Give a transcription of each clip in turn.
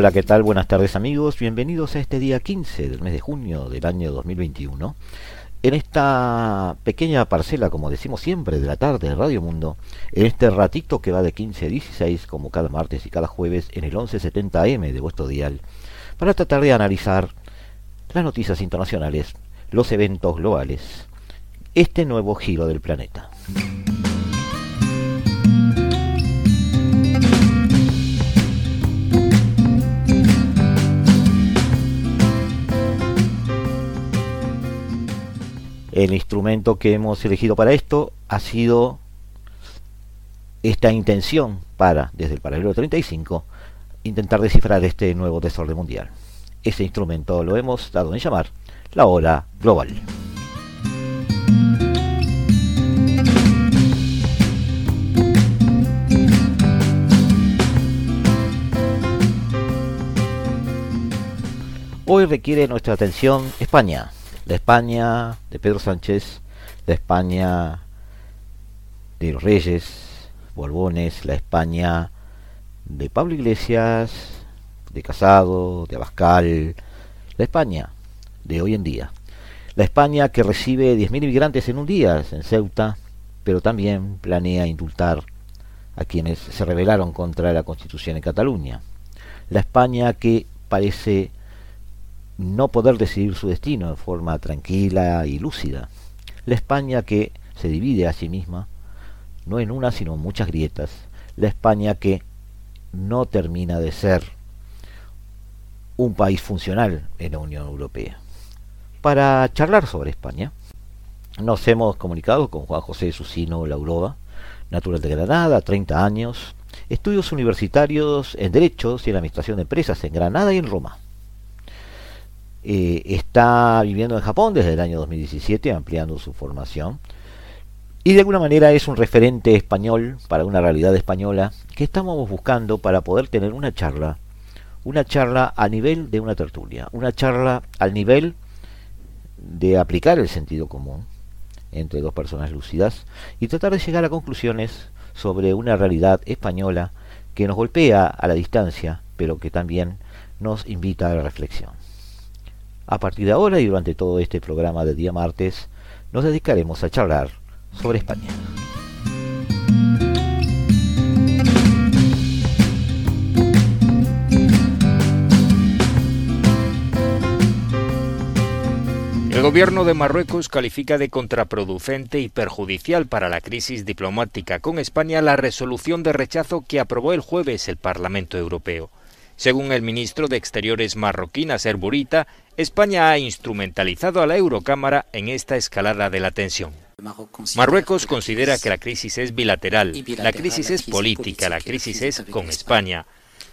Hola, ¿qué tal? Buenas tardes amigos, bienvenidos a este día 15 del mes de junio del año 2021. En esta pequeña parcela, como decimos siempre, de la tarde de Radio Mundo, en este ratito que va de 15 a 16, como cada martes y cada jueves, en el 1170M de vuestro dial, para tratar de analizar las noticias internacionales, los eventos globales, este nuevo giro del planeta. El instrumento que hemos elegido para esto ha sido esta intención para, desde el paralelo 35, intentar descifrar este nuevo desorden mundial. Ese instrumento lo hemos dado en llamar la hora global. Hoy requiere nuestra atención España, la España de Pedro Sánchez, la España de los Reyes, Borbones, la España de Pablo Iglesias, de Casado, de Abascal, la España de hoy en día. La España que recibe 10.000 inmigrantes en un día en Ceuta, pero también planea indultar a quienes se rebelaron contra la Constitución en Cataluña. La España que parece no poder decidir su destino de forma tranquila y lúcida. La España que se divide a sí misma, no en una sino en muchas grietas. La España que no termina de ser un país funcional en la Unión Europea. Para charlar sobre España, nos hemos comunicado con Juan José Susino Lauroa, natural de Granada, 30 años, estudios universitarios en Derechos y en Administración de Empresas en Granada y en Roma. Eh, está viviendo en Japón desde el año 2017, ampliando su formación. Y de alguna manera es un referente español para una realidad española que estamos buscando para poder tener una charla, una charla a nivel de una tertulia, una charla al nivel de aplicar el sentido común entre dos personas lúcidas y tratar de llegar a conclusiones sobre una realidad española que nos golpea a la distancia, pero que también nos invita a la reflexión. A partir de ahora y durante todo este programa de día martes, nos dedicaremos a charlar sobre España. El gobierno de Marruecos califica de contraproducente y perjudicial para la crisis diplomática con España la resolución de rechazo que aprobó el jueves el Parlamento Europeo. Según el ministro de Exteriores marroquí Nasser Burita, España ha instrumentalizado a la Eurocámara en esta escalada de la tensión. Marruecos considera que la crisis es bilateral, la crisis es política, la crisis es con España.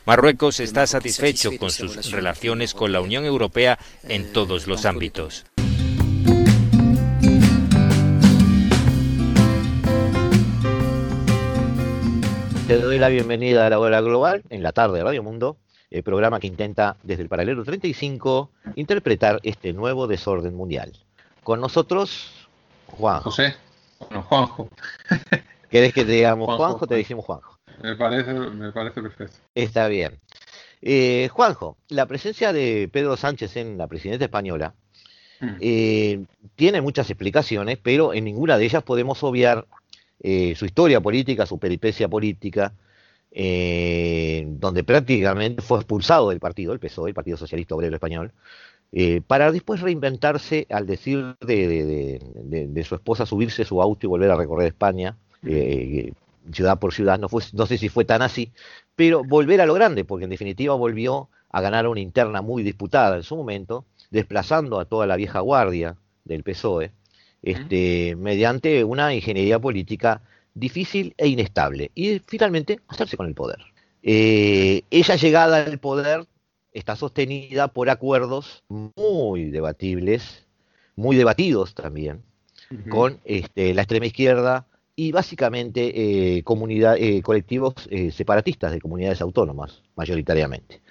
Marruecos está satisfecho con sus relaciones con la Unión Europea en todos los ámbitos. Te doy la bienvenida a la hora global en la tarde de Radio Mundo el programa que intenta desde el paralelo 35 interpretar este nuevo desorden mundial. Con nosotros, Juan. José. Bueno, Juanjo. ¿Querés que te digamos Juanjo, o te decimos Juanjo? Me parece, me parece perfecto. Está bien. Eh, Juanjo, la presencia de Pedro Sánchez en la presidencia española mm. eh, tiene muchas explicaciones, pero en ninguna de ellas podemos obviar eh, su historia política, su peripecia política, eh, donde prácticamente fue expulsado del partido, el PSOE, el Partido Socialista Obrero Español, eh, para después reinventarse al decir de, su esposa subirse su auto y volver a recorrer España, eh, ciudad por ciudad, no, fue, no sé si fue tan así, pero volver a lo grande, porque en definitiva volvió a ganar una interna muy disputada en su momento, desplazando a toda la vieja guardia del PSOE, este, mediante una ingeniería política difícil e inestable y finalmente hacerse con el poder. Eh, ella llegada al poder está sostenida por acuerdos muy debatibles, muy debatidos también, con este, la extrema izquierda y básicamente eh, comunidad, eh, colectivos eh, separatistas de comunidades autónomas, mayoritariamente.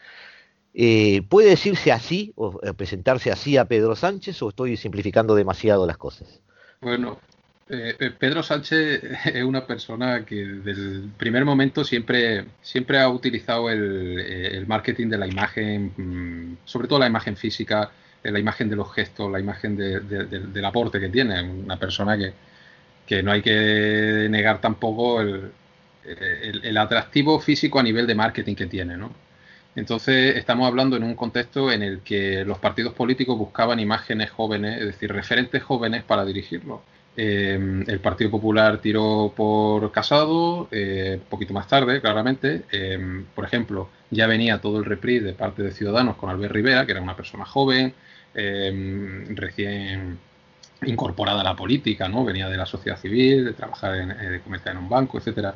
¿Puede decirse así o presentarse así a Pedro Sánchez o estoy simplificando demasiado las cosas? Bueno, Pedro Sánchez es una persona que desde el primer momento siempre, siempre ha utilizado el, marketing de la imagen, mm, sobre todo la imagen física, la imagen de los gestos, la imagen del aporte que tiene. Una persona que, que no hay que negar tampoco el, atractivo físico a nivel de marketing que tiene, ¿no? Entonces estamos hablando en un contexto en el que los partidos políticos buscaban imágenes jóvenes, es decir, referentes jóvenes para dirigirlo. Eh, el Partido Popular tiró por Casado, eh, poquito más tarde, claramente. Eh, por ejemplo, ya venía todo el reprise de parte de Ciudadanos con Albert Rivera, que era una persona joven, recién incorporada a la política, ¿no? Venía de la sociedad civil, de trabajar en, eh, de comerciar en un banco, etcétera.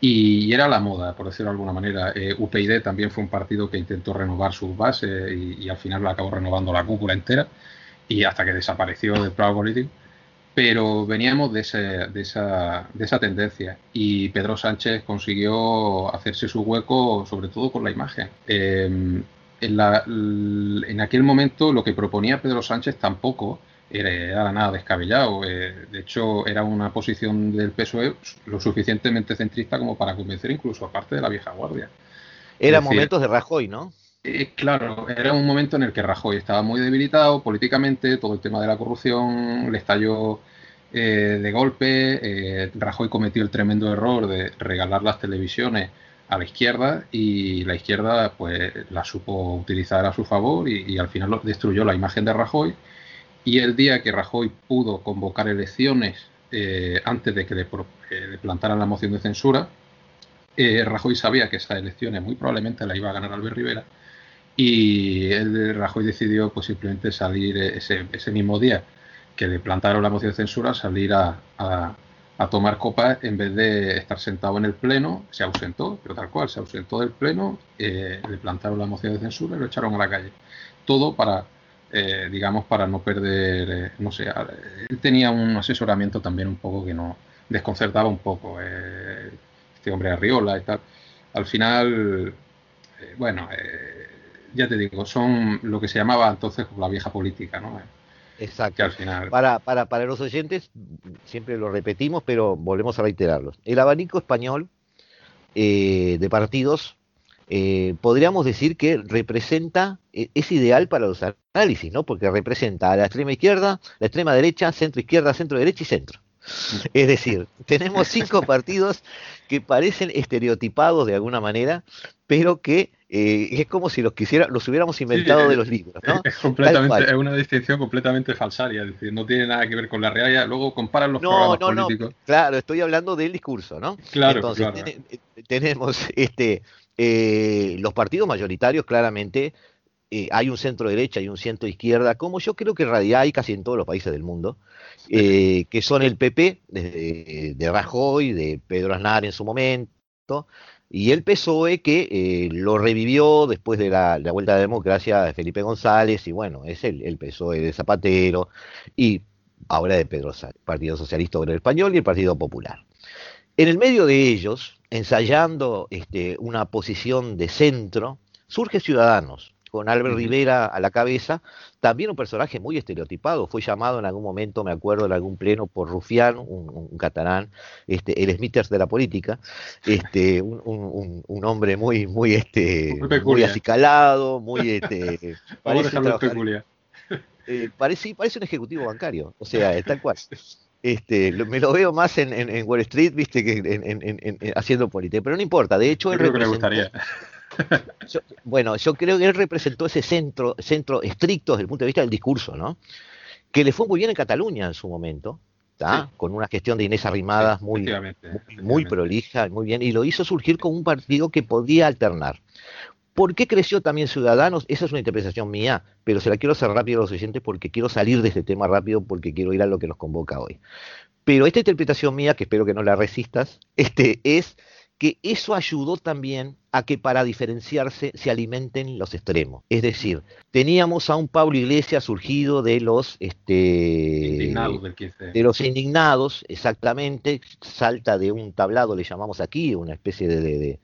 Y, era la moda, por decirlo de alguna manera. Eh, UPyD también fue un partido que intentó renovar sus bases y, al final lo acabó renovando la cúpula entera y hasta que desapareció del plano político. Pero veníamos de, de, esa, de esa tendencia y Pedro Sánchez consiguió hacerse su hueco sobre todo con la imagen. Em, en, la, en aquel momento lo que proponía Pedro Sánchez tampoco era, nada descabellado. Eh, de hecho, era una posición del PSOE lo suficientemente centrista como para convencer incluso a parte de la vieja guardia. Era momentos de Rajoy, ¿no? Eh, claro, era un momento en el que Rajoy estaba muy debilitado políticamente, todo el tema de la corrupción le estalló eh, de golpe, Rajoy cometió el tremendo error de regalar las televisiones a la izquierda y la izquierda pues la supo utilizar a su favor y, al final destruyó la imagen de Rajoy. Y el día que Rajoy pudo convocar elecciones eh, antes de que le, plantaran la moción de censura, eh, Rajoy sabía que esas elecciones muy probablemente la iba a ganar Albert Rivera y el Rajoy decidió pues simplemente salir ese, mismo día que le plantaron la moción de censura, salir a, tomar copas en vez de estar sentado en el pleno, se ausentó, pero tal cual, se ausentó del pleno, eh, le plantaron la moción de censura y lo echaron a la calle. Todo para eh, digamos, para no perder, eh, no sé, él tenía un asesoramiento también un poco que no desconcertaba un poco, eh, este hombre Arriola y tal. Al final, bueno, ya te digo, son lo que se llamaba entonces la vieja política, ¿no? Exacto. al final... para, para, para los oyentes, siempre lo repetimos, pero volvemos a reiterarlos. El abanico español de partidos eh, podríamos decir que representa, eh, es ideal para los análisis, ¿no? Porque representa a la extrema izquierda, la extrema derecha, centro izquierda, centro derecha y centro. Es decir, tenemos cinco partidos que parecen estereotipados de alguna manera, pero que eh, es como si los quisiera, los hubiéramos inventado de los libros. ¿no? Es, completamente, es una distinción completamente falsaria, es decir, no tiene nada que ver con la realidad. Luego comparan los programas políticos. claro, estoy hablando del discurso, ¿no? Claro, Entonces, tenemos este eh, los partidos mayoritarios, claramente, eh, hay un centro derecha y un centro izquierda, como yo creo que en realidad hay casi en todos los países del mundo, eh, que son el PP de, de, Rajoy, de Pedro Aznar en su momento, y el PSOE que lo revivió después de la, vuelta de la democracia de Felipe González, y bueno, es el, el PSOE de Zapatero, y ahora de Pedro Sánchez, Partido Socialista Obrero Español y el Partido Popular. En el medio de ellos, ensayando este, una posición de centro, surge Ciudadanos, con Albert Rivera a la cabeza, también un personaje muy estereotipado, fue llamado en algún momento, me acuerdo, en algún pleno por Rufián, un, catalán, este, el Smithers de la política, este, un, hombre muy, muy, este, muy, acicalado, muy, este, parece, eh, parece, parece un ejecutivo bancario, o sea, tal cual. Este, me lo veo más en, Wall Street, viste, que en, haciendo política, pero no importa. De hecho, él creo que me gustaría. Bueno, yo creo que él representó ese centro, centro estricto desde el punto de vista del discurso, ¿no? Que le fue muy bien en Cataluña en su momento, con una gestión de Inés Arrimadas muy, muy prolija, muy bien, y lo hizo surgir como un partido que podía alternar. ¿Por qué creció también Ciudadanos? Esa es una interpretación mía, pero se la quiero hacer rápido a los oyentes porque quiero salir de este tema rápido porque quiero ir a lo que nos convoca hoy. Pero esta interpretación mía, que espero que no la resistas, este, es que eso ayudó también a que para diferenciarse se alimenten los extremos. Es decir, teníamos a un Pablo Iglesias surgido de los este, Indignados del 15. de los indignados, exactamente, salta de un tablado, le llamamos aquí, una especie de, de-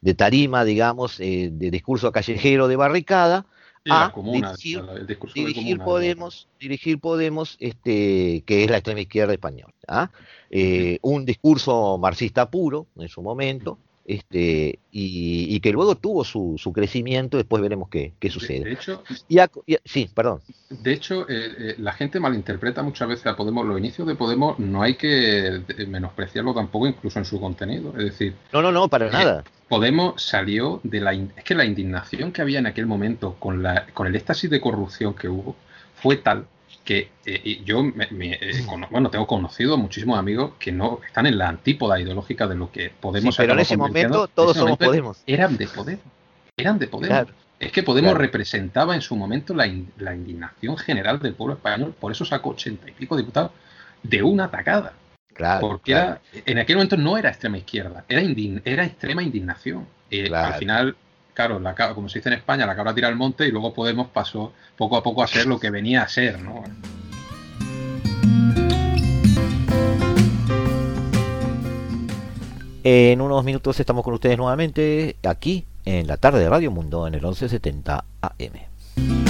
de- tarima, digamos, eh, de discurso callejero de barricada, a dirigir, el Podemos, dirigir Podemos, este, que es la extrema izquierda española. ¿ah? Eh, un discurso marxista puro en su momento, este, y, y que luego tuvo su, su crecimiento, después veremos qué, qué De, sucede. de hecho, Y a- y a- sí, perdón. de hecho eh, eh, la gente malinterpreta muchas veces a Podemos. Los inicios de Podemos no hay que menospreciarlo tampoco, incluso en su contenido. Es decir, No, no, no, para Eh, nada. Podemos salió de la... Es que la indignación que había en aquel momento con, la, con el éxtasis de corrupción que hubo fue tal que eh, yo me- me, eh, bueno, tengo conocido muchísimos amigos que no están en la antípoda ideológica de lo que Podemos Sí, pero en ese momento En todos ese somos momento Podemos. Eran de Podemos. Eran de Podemos. Claro. Es que Podemos Claro. representaba en su momento la, in- la indignación general del pueblo español, por eso sacó ochenta y pico diputados de una atacada. Claro, Porque claro. era, en aquel momento no era extrema izquierda, era, indign- era extrema indignación. Eh. Al final, claro, como se dice en España, la cabra tira al monte y luego Podemos pasó poco a poco a ser lo que venía a ser, ¿no? En unos minutos estamos con ustedes nuevamente aquí en la tarde de Radio Mundo en el 1170 AM.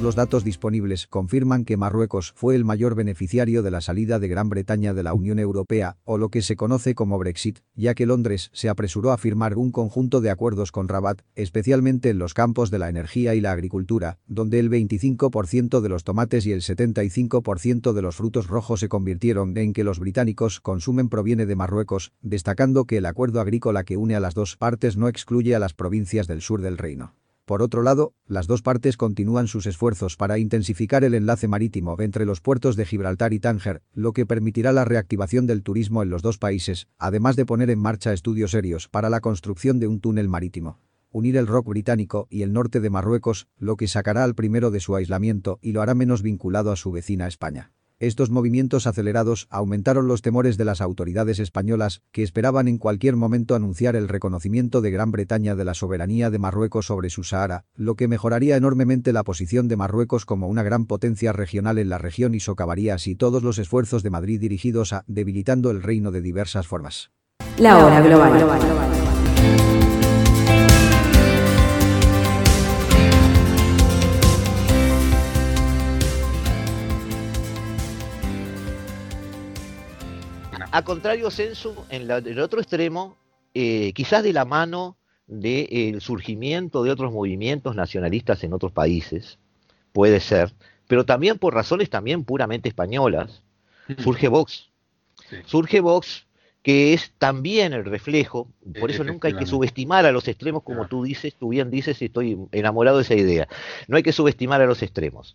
Los datos disponibles confirman que Marruecos fue el mayor beneficiario de la salida de Gran Bretaña de la Unión Europea, o lo que se conoce como Brexit, ya que Londres se apresuró a firmar un conjunto de acuerdos con Rabat, especialmente en los campos de la energía y la agricultura, donde el 25% de los tomates y el 75% de los frutos rojos se convirtieron en que los británicos consumen proviene de Marruecos, destacando que el acuerdo agrícola que une a las dos partes no excluye a las provincias del sur del reino. Por otro lado, las dos partes continúan sus esfuerzos para intensificar el enlace marítimo entre los puertos de Gibraltar y Tánger, lo que permitirá la reactivación del turismo en los dos países, además de poner en marcha estudios serios para la construcción de un túnel marítimo. Unir el rock británico y el norte de Marruecos, lo que sacará al primero de su aislamiento y lo hará menos vinculado a su vecina España. Estos movimientos acelerados aumentaron los temores de las autoridades españolas, que esperaban en cualquier momento anunciar el reconocimiento de Gran Bretaña de la soberanía de Marruecos sobre su Sahara, lo que mejoraría enormemente la posición de Marruecos como una gran potencia regional en la región y socavaría así todos los esfuerzos de Madrid dirigidos a debilitando el reino de diversas formas. La hora global. A contrario, Censo, en, la- en el otro extremo, eh, quizás de la mano del surgimiento de otros movimientos nacionalistas en otros países, puede ser, pero también por razones también puramente españolas, surge Vox. Sí. Surge Vox, que es también el reflejo, por eso nunca hay que subestimar a los extremos, como Claro. tú dices, tú bien dices, y estoy enamorado de esa idea. No hay que subestimar a los extremos.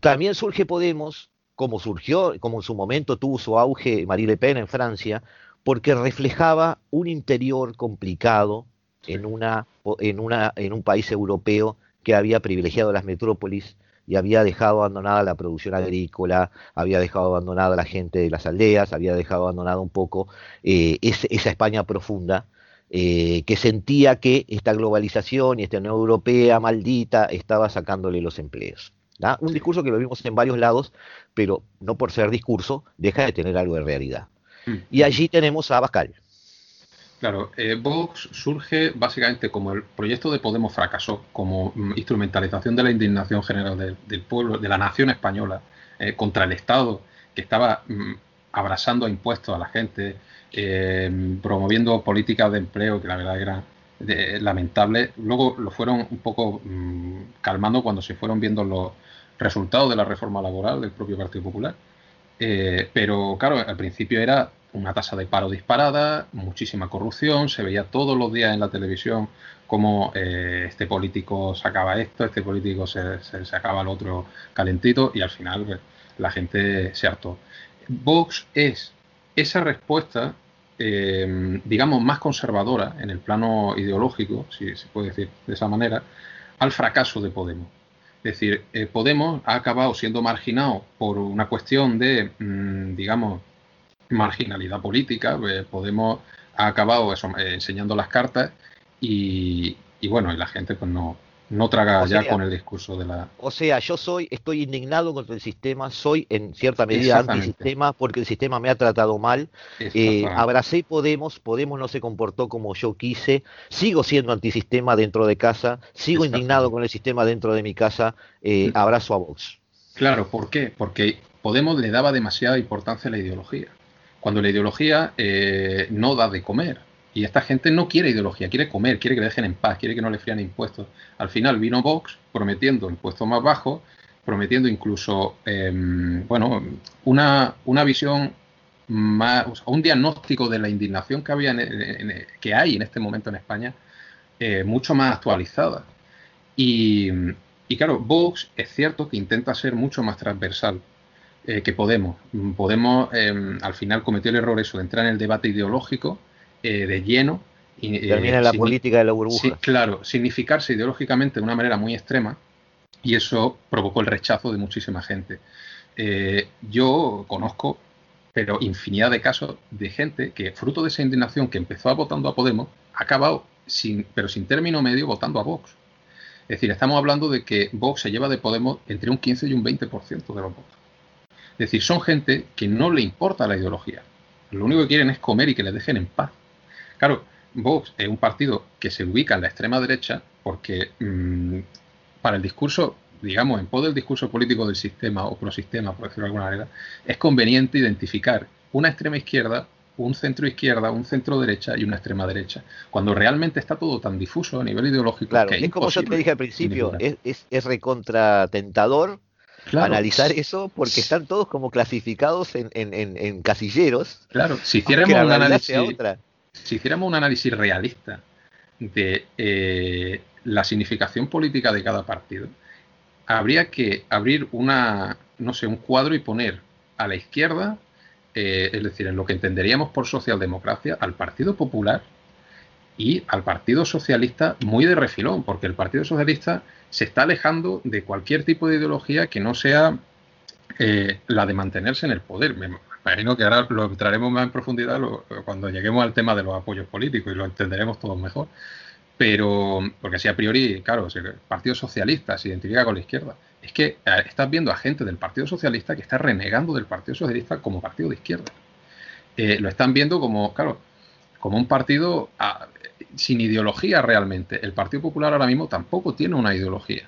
También surge Podemos, como surgió, como en su momento tuvo su auge Marie Le Pen en Francia, porque reflejaba un interior complicado en, una, en, una, en un país europeo que había privilegiado las metrópolis y había dejado abandonada la producción agrícola, había dejado abandonada la gente de las aldeas, había dejado abandonada un poco eh, esa España profunda, eh, que sentía que esta globalización y esta Unión Europea maldita estaba sacándole los empleos. ¿Da? Un discurso que lo vimos en varios lados, pero no por ser discurso, deja de tener algo de realidad. Mm. Y allí tenemos a Abascal. Claro, eh, Vox surge básicamente como el proyecto de Podemos fracasó, como mm, instrumentalización de la indignación general del pueblo, de la nación española, eh, contra el Estado, que estaba mm, abrasando a impuestos a la gente, eh, promoviendo políticas de empleo que la verdad eran lamentables. Luego lo fueron un poco mm, calmando cuando se fueron viendo los resultados de la reforma laboral del propio Partido Popular. pero claro, al principio era una tasa de paro disparada, muchísima corrupción, se veía todos los días en la televisión cómo eh, este político sacaba esto, este político se, sacaba el otro calentito y al final pues, la gente se hartó. Vox es esa respuesta, eh, digamos, más conservadora en el plano ideológico, si se puede decir de esa manera, al fracaso de Podemos. Es decir, eh, Podemos ha acabado siendo marginado por una cuestión de, mm, digamos, marginalidad política. Eh, Podemos ha acabado eso, eh, enseñando las cartas y, bueno, y la gente pues no, no traga ya con el discurso de la... O sea, yo soy, estoy indignado contra el sistema, soy en cierta medida antisistema porque el sistema me ha tratado mal. Eh, abracé Podemos, Podemos no se comportó como yo quise, sigo siendo antisistema dentro de casa, sigo indignado con el sistema dentro de mi casa, eh, abrazo a Vox. Claro, ¿por qué? Porque Podemos le daba demasiada importancia a la ideología cuando la ideología eh, no da de comer. Y esta gente no quiere ideología, quiere comer, quiere que le dejen en paz, quiere que no le frían impuestos. Al final vino Vox prometiendo impuestos más bajos, prometiendo incluso, em, bueno, una, una visión más, un diagnóstico de la indignación que, había que hay en este momento en España, eh, mucho más actualizada. Y, y claro, Vox es cierto que intenta ser mucho más transversal. Eh, que Podemos. Podemos, em, al final, cometió el error eso de entrar en el debate ideológico eh, de lleno. Y, eh, Termina la política de la burbuja. Sí, claro, significarse ideológicamente de una manera muy extrema y eso provocó el rechazo de muchísima gente. yo conozco, pero infinidad de casos de gente que, fruto de esa indignación que empezó votando a Podemos, ha acabado, sin, pero sin término medio, votando a Vox. Es decir, estamos hablando de que Vox se lleva de Podemos entre un 15 y un 20% de los votos. Es decir, son gente que no le importa la ideología. Lo único que quieren es comer y que les dejen en paz. Claro, Vox es un partido que se ubica en la extrema derecha porque mm, para el discurso, digamos, en pos del discurso político del sistema o prosistema, por decirlo de alguna manera, es conveniente identificar una extrema izquierda, un centro izquierda, un centro derecha y una extrema derecha. Cuando realmente está todo tan difuso a nivel ideológico. Claro, es, como yo te dije al principio, es, es, es recontratentador analizar eso porque están todos como clasificados en, casilleros. Claro, si hiciéramos, un análisis, si hiciéramos un análisis realista de eh, la significación política de cada partido, habría que abrir una, no sé, un cuadro y poner a la izquierda, eh, es decir, en lo que entenderíamos por socialdemocracia, al Partido Popular y al Partido Socialista muy de refilón, porque el Partido Socialista se está alejando de cualquier tipo de ideología que no sea eh, la de mantenerse en el poder. Imagino que ahora lo entraremos más en profundidad cuando lleguemos al tema de los apoyos políticos y lo entenderemos todos mejor. Pero, porque si a priori, claro, el Partido Socialista se identifica con la izquierda, es que estás viendo a gente del Partido Socialista que está renegando del Partido Socialista como partido de izquierda. Eh, lo están viendo como, claro, como un partido ah, sin ideología realmente. El Partido Popular ahora mismo tampoco tiene una ideología.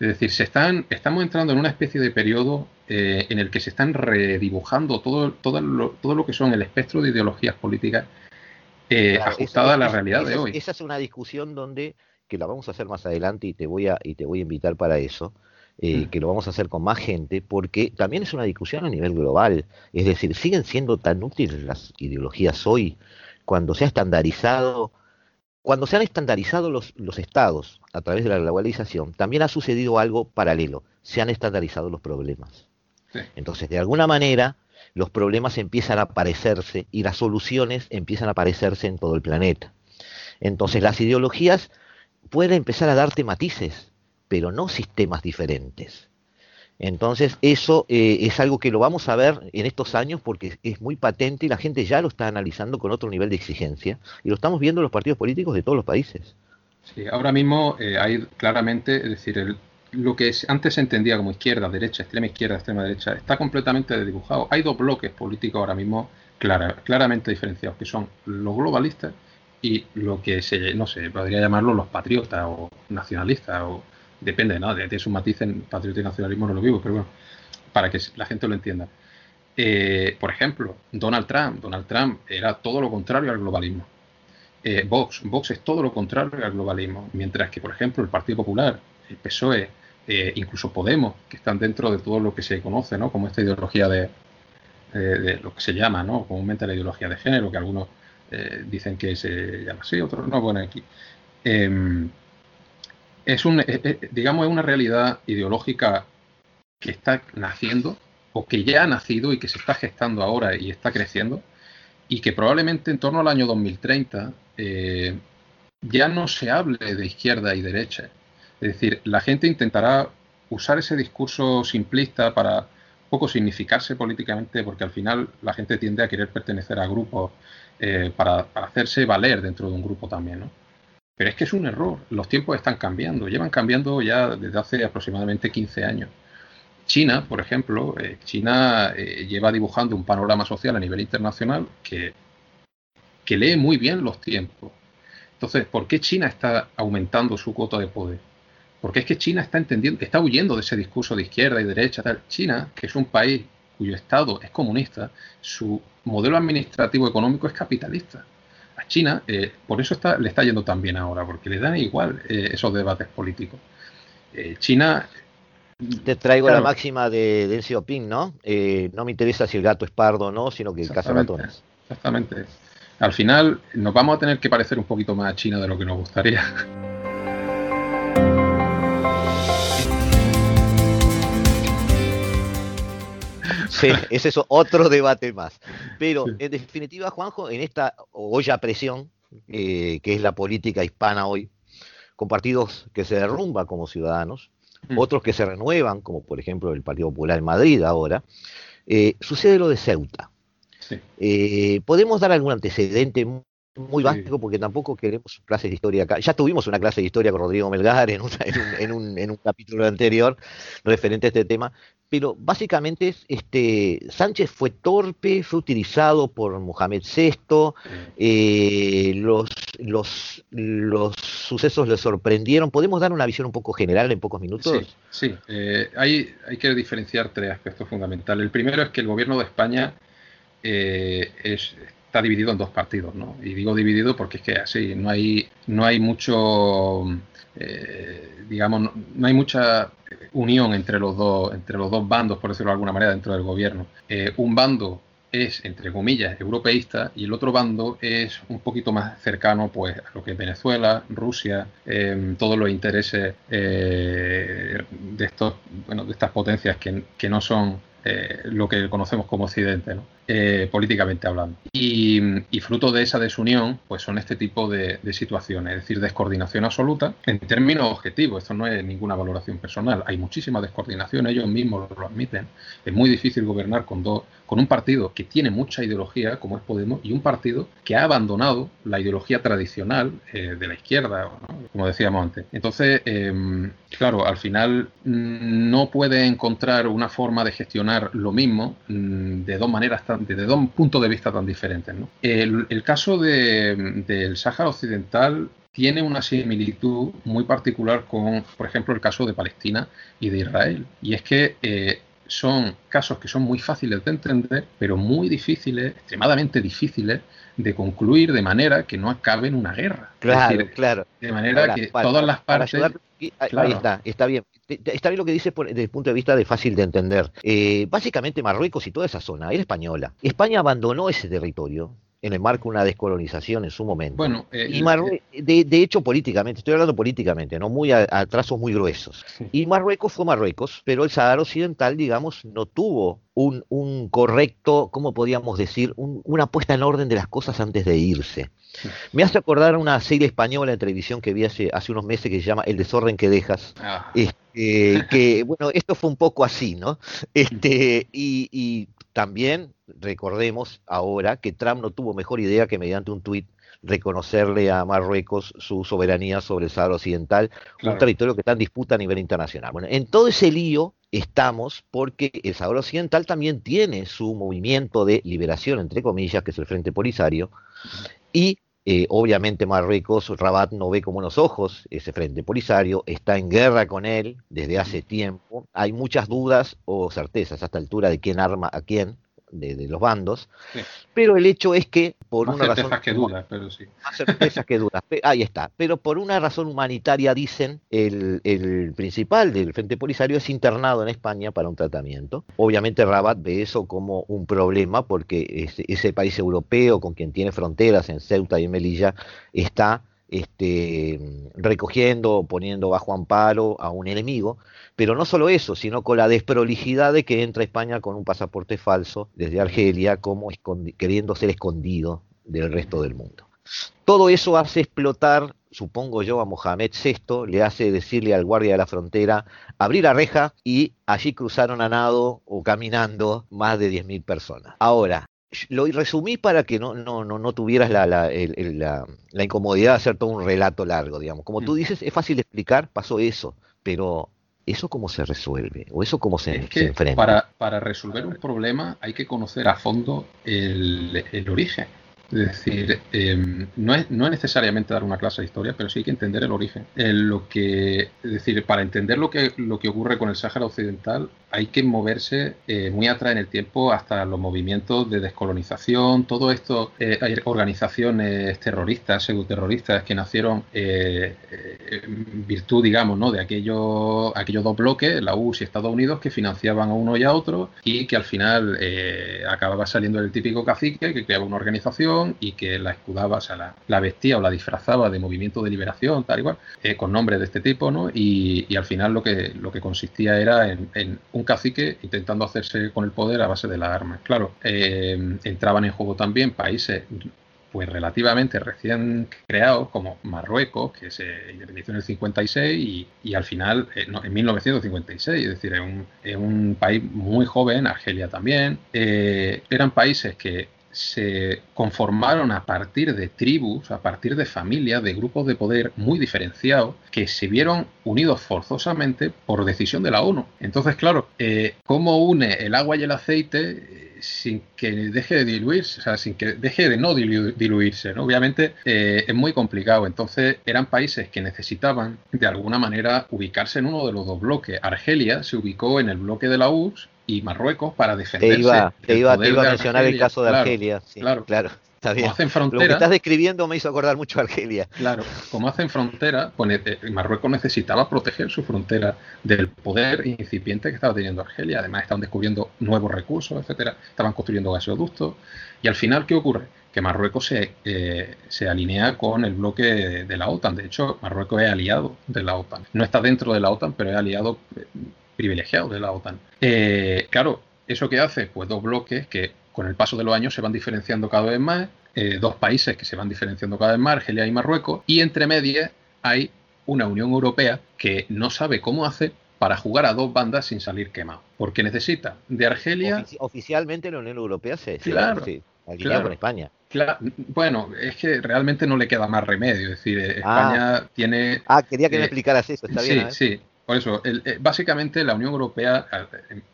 Es decir, se están, estamos entrando en una especie de periodo eh, en el que se están redibujando todo, todo, lo, todo lo que son el espectro de ideologías políticas eh, ajustadas a la realidad de hoy. Esa es una discusión donde, que la vamos a hacer más adelante y te voy a, y te voy a invitar para eso, eh, mm. que lo vamos a hacer con más gente, porque también es una discusión a nivel global. Es decir, siguen siendo tan útiles las ideologías hoy cuando se ha estandarizado cuando se han estandarizado los, los, estados a través de la globalización, también ha sucedido algo paralelo, se han estandarizado los problemas. Entonces, de alguna manera, los problemas empiezan a aparecerse y las soluciones empiezan a aparecerse en todo el planeta. Entonces, las ideologías pueden empezar a darte matices, pero no sistemas diferentes. Entonces, eso eh, es algo que lo vamos a ver en estos años porque es muy patente y la gente ya lo está analizando con otro nivel de exigencia y lo estamos viendo en los partidos políticos de todos los países. Sí, ahora mismo eh, hay claramente, es decir, lo que antes se entendía como izquierda, derecha, extrema izquierda, extrema derecha, está completamente dibujado. Hay dos bloques políticos ahora mismo claramente diferenciados, que son los globalistas y lo que se, no sé, podría llamarlo los patriotas o nacionalistas, o depende, ¿no? De su matiz en patriota y nacionalismo no lo vivo, pero bueno, para que la gente lo entienda. Eh, por ejemplo, Donald Trump. Donald Trump era todo lo contrario al globalismo. Eh, Vox. Vox es todo lo contrario al globalismo. Mientras que, por ejemplo, el Partido Popular, el PSOE, eh, incluso Podemos, que están dentro de todo lo que se conoce, ¿no? Como esta ideología de, lo que se llama, ¿no? Comúnmente la ideología de género, que algunos dicen que se llama así, otros no. Bueno, aquí. Es un, digamos, es una realidad ideológica que está naciendo o que ya ha nacido y que se está gestando ahora y está creciendo, y que probablemente en torno al año 2030 eh, ya no se hable de izquierda y derecha. Es decir, la gente intentará usar ese discurso simplista para poco significarse políticamente, porque al final la gente tiende a querer pertenecer a grupos eh, para, para, hacerse valer dentro de un grupo también, ¿no? Pero es que es un error. Los tiempos están cambiando, llevan cambiando ya desde hace aproximadamente 15 años. China, por ejemplo, eh, China eh, lleva dibujando un panorama social a nivel internacional que, que lee muy bien los tiempos. Entonces, ¿por qué China está aumentando su cuota de poder? Porque es que China está entendiendo, está huyendo de ese discurso de izquierda y derecha. Tal. China, que es un país cuyo Estado es comunista, su modelo administrativo económico es capitalista. China, eh, por eso está, le está yendo tan bien ahora, porque le dan igual esos debates políticos. China te traigo la máxima de Deng Xiaoping, ¿no? Eh, no me interesa si el gato es pardo o no, sino que caza ratones. Exactamente. Al final nos vamos a tener que parecer un poquito más a China de lo que nos gustaría. Sí, ese es otro debate más. Pero en definitiva, Juanjo, en esta olla presión, eh, que es la política hispana hoy, con partidos que se derrumban como ciudadanos, Mm. otros que se renuevan, como por ejemplo el Partido Popular en Madrid ahora, eh, sucede lo de Ceuta. Eh, ¿Podemos dar algún antecedente muy básico porque tampoco queremos clases de historia acá. Ya tuvimos una clase de historia con Rodrigo Melgar en, en, un, en, un, capítulo anterior referente a este tema, pero básicamente este, Sánchez fue torpe, fue utilizado por Mohamed VI, eh, los, los, los sucesos le sorprendieron. ¿Podemos dar una visión un poco general en pocos minutos? Sí, eh, hay, hay que diferenciar tres aspectos fundamentales. El primero es que el gobierno de España eh, es, está dividido en dos partidos, ¿no? Y digo dividido porque es que así, no hay, no hay mucho, digamos, no hay mucha unión entre los dos, entre los dos bandos, por decirlo de alguna manera, dentro del gobierno. Eh, un bando es, entre comillas, europeísta y el otro bando es un poquito más cercano pues, a lo que es Venezuela, Rusia, eh, todos los intereses eh, de, estos, bueno, de estas potencias que, que no son lo que conocemos como Occidente. ¿no? Eh, políticamente hablando. Y, fruto de esa desunión, pues son este tipo de, situaciones, es decir, descoordinación absoluta en términos objetivos. Esto no es ninguna valoración personal. Hay muchísima descoordinación, ellos mismos lo admiten. Es muy difícil gobernar con dos, con un partido que tiene mucha ideología, como es Podemos, y un partido que ha abandonado la ideología tradicional eh, de la izquierda, como decíamos antes. Entonces, em, claro, al final mm, no puede encontrar una forma de gestionar lo mismo mm, de dos maneras tan desde dos puntos de vista tan diferentes. El, caso del Sáhara Occidental tiene una similitud muy particular con, por ejemplo, el caso de Palestina y de Israel. Y es que eh, son casos que son muy fáciles de entender, pero muy difíciles, extremadamente difíciles de concluir de manera que no acabe en una guerra. Claro, claro. De manera que todas las partes. ahí está, está bien. Está bien lo que dice desde el punto de vista de fácil de entender. Eh, básicamente Marruecos y toda esa zona era española. España abandonó ese territorio en el marco de una descolonización en su momento. Bueno, eh, y de, de, hecho políticamente, estoy hablando políticamente, no muy a, trazos muy gruesos. Y Marruecos fue Marruecos, pero el Sahara Occidental, digamos, no tuvo un, un correcto, ¿cómo podríamos decir? una puesta en orden de las cosas antes de irse. Me hace acordar una serie española en televisión que vi hace, hace unos meses que se llama El desorden que dejas. Ah. Este, que, bueno, esto fue un poco así, ¿no? Este, y, y también recordemos ahora que Trump no tuvo mejor idea que mediante un tuit reconocerle a Marruecos su soberanía sobre el Sahara Occidental, un territorio que está en disputa a nivel internacional. Bueno, en todo ese lío estamos porque el Sahara Occidental también tiene su movimiento de liberación, entre comillas, que es el Frente Polisario, y Eh, obviamente Marruecos, Rabat no ve con buenos ojos ese frente polisario, está en guerra con él desde hace tiempo. Hay muchas dudas o certezas a esta altura de quién arma a quién de, los bandos, pero el hecho es que por una razón que pero sí. Más certezas que ahí está, pero por una razón humanitaria dicen el, el principal del Frente Polisario es internado en España para un tratamiento. Obviamente Rabat ve eso como un problema porque ese, ese país europeo con quien tiene fronteras en Ceuta y Melilla está este, recogiendo, poniendo bajo amparo a un enemigo, pero no solo eso, sino con la desprolijidad de que entra a España con un pasaporte falso desde Argelia, como queriendo ser escondido del resto del mundo. Todo eso hace explotar, supongo yo, a Mohamed VI, le hace decirle al guardia de la frontera, abrir la reja y allí cruzaron a nado o caminando más de 10.000 personas. Ahora, lo resumí para que no, no, no, no tuvieras la, la, la, incomodidad de hacer todo un relato largo, digamos. Como tú dices, es fácil de explicar, pasó eso, pero ¿eso cómo se resuelve? ¿O eso cómo se, enfrenta? Para, para, resolver un problema hay que conocer a fondo el, el origen. Es decir, em, no, es, no es necesariamente dar una clase de historia, pero sí hay que entender el origen. lo que, es decir, para entender lo que, lo que ocurre con el Sáhara Occidental, hay que moverse eh, muy atrás en el tiempo hasta los movimientos de descolonización, todo esto, eh, hay organizaciones terroristas, pseudoterroristas que nacieron eh, en virtud, digamos, ¿no? de aquellos, aquellos dos bloques, la URSS y Estados Unidos, que financiaban a uno y a otro y que al final acababa saliendo el típico cacique que creaba una organización y que la escudaba, o sea, la, vestía o la disfrazaba de movimiento de liberación, tal igual, eh, con nombres de este tipo, ¿no? Y, al final lo que, lo que consistía era en, un cacique intentando hacerse con el poder a base de las armas. Claro, eh, entraban en juego también países pues relativamente recién creados como Marruecos, que se independizó en el 56 y, y al final, eh, en 1956, es decir, es un, es un, país muy joven, Argelia también, eran países que se conformaron a partir de tribus, a partir de familias, de grupos de poder muy diferenciados, que se vieron unidos forzosamente por decisión de la ONU. Entonces, claro, eh, ¿cómo une el agua y el aceite eh, sin que deje de diluirse, o sea, sin que deje de no diluirse? Obviamente eh, es muy complicado. Entonces, eran países que necesitaban de alguna manera ubicarse en uno de los dos bloques. Argelia se ubicó en el bloque de la URSS y Marruecos para defenderse. Te iba, te iba, a mencionar el caso de Argelia. claro, claro. Está bien. hacen frontera, Lo que estás describiendo me hizo acordar mucho a Argelia. Claro, como hacen frontera, pues, eh, Marruecos necesitaba proteger su frontera del poder incipiente que estaba teniendo Argelia. Además, estaban descubriendo nuevos recursos, etcétera. Estaban construyendo gasoductos. Y al final, ¿qué ocurre? Que Marruecos se, eh, se alinea con el bloque de la OTAN. De hecho, Marruecos es aliado de la OTAN. No está dentro de la OTAN, pero es aliado eh, privilegiado de la OTAN. Eh, claro, ¿eso qué hace? Pues dos bloques que con el paso de los años se van diferenciando cada vez más, eh, dos países que se van diferenciando cada vez más, Argelia y Marruecos, y entre medias hay una Unión Europea que no sabe cómo hacer para jugar a dos bandas sin salir quemado. Porque necesita de Argelia. oficialmente la Unión Europea se, claro, con España. bueno, es que realmente no le queda más remedio. Es decir, ah. España tiene. Ah, quería que me eh, explicaras eso, está bien. Sí, sí. Por eso, eh, básicamente la Unión Europea,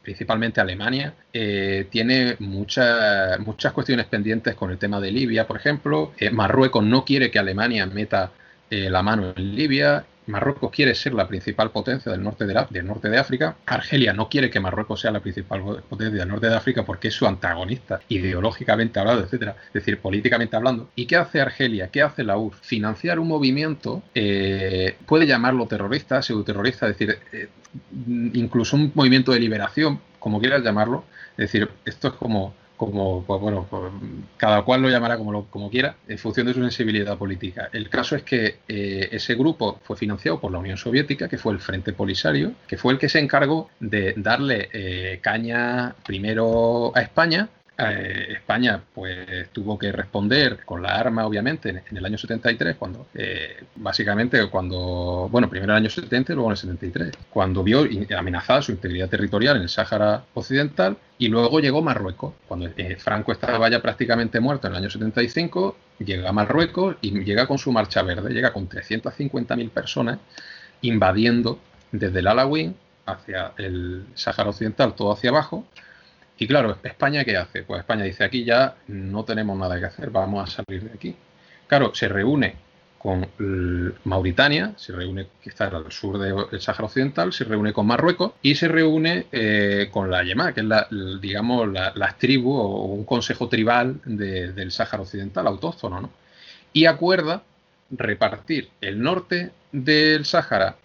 principalmente Alemania, eh, tiene muchas muchas cuestiones pendientes con el tema de Libia, por ejemplo. Eh, Marruecos no quiere que Alemania meta la mano en Libia Marruecos quiere ser la principal potencia del norte de, África. Argelia no quiere que Marruecos sea la principal potencia del norte de África porque es su antagonista, ideológicamente hablando, etcétera. Es decir, políticamente hablando. ¿Y qué hace Argelia? ¿Qué hace la URSS? Financiar un movimiento, eh, puede llamarlo terrorista, pseudoterrorista, es decir, eh, incluso un movimiento de liberación, como quieras llamarlo. Es decir, esto es como como, pues bueno, pues, cada cual lo llamará como, como quiera, en función de su sensibilidad política. El caso es que eh, ese grupo fue financiado por la Unión Soviética, que fue el Frente Polisario, que fue el que se encargó de darle eh, caña primero a España eh, España pues tuvo que responder con la arma obviamente en, el año 73 cuando eh, básicamente cuando bueno primero en el año 70 y luego en el 73 cuando vio amenazada su integridad territorial en el Sáhara Occidental y luego llegó Marruecos. Cuando eh, Franco estaba ya prácticamente muerto en el año 75 llega a Marruecos y llega con su marcha verde llega con 350.000 personas invadiendo desde el Alawín hacia el Sáhara Occidental todo hacia abajo y claro, ¿España qué hace? Pues España dice, aquí ya no tenemos nada que hacer, vamos a salir de aquí. Claro, se reúne con Mauritania, se reúne, que al sur del Sáhara Occidental, se reúne con Marruecos y se reúne eh, con la Yemá, que es la, digamos, la, tribu o un consejo tribal del Sáhara Occidental, autóctono, ¿no? Y acuerda repartir el norte del Sáhara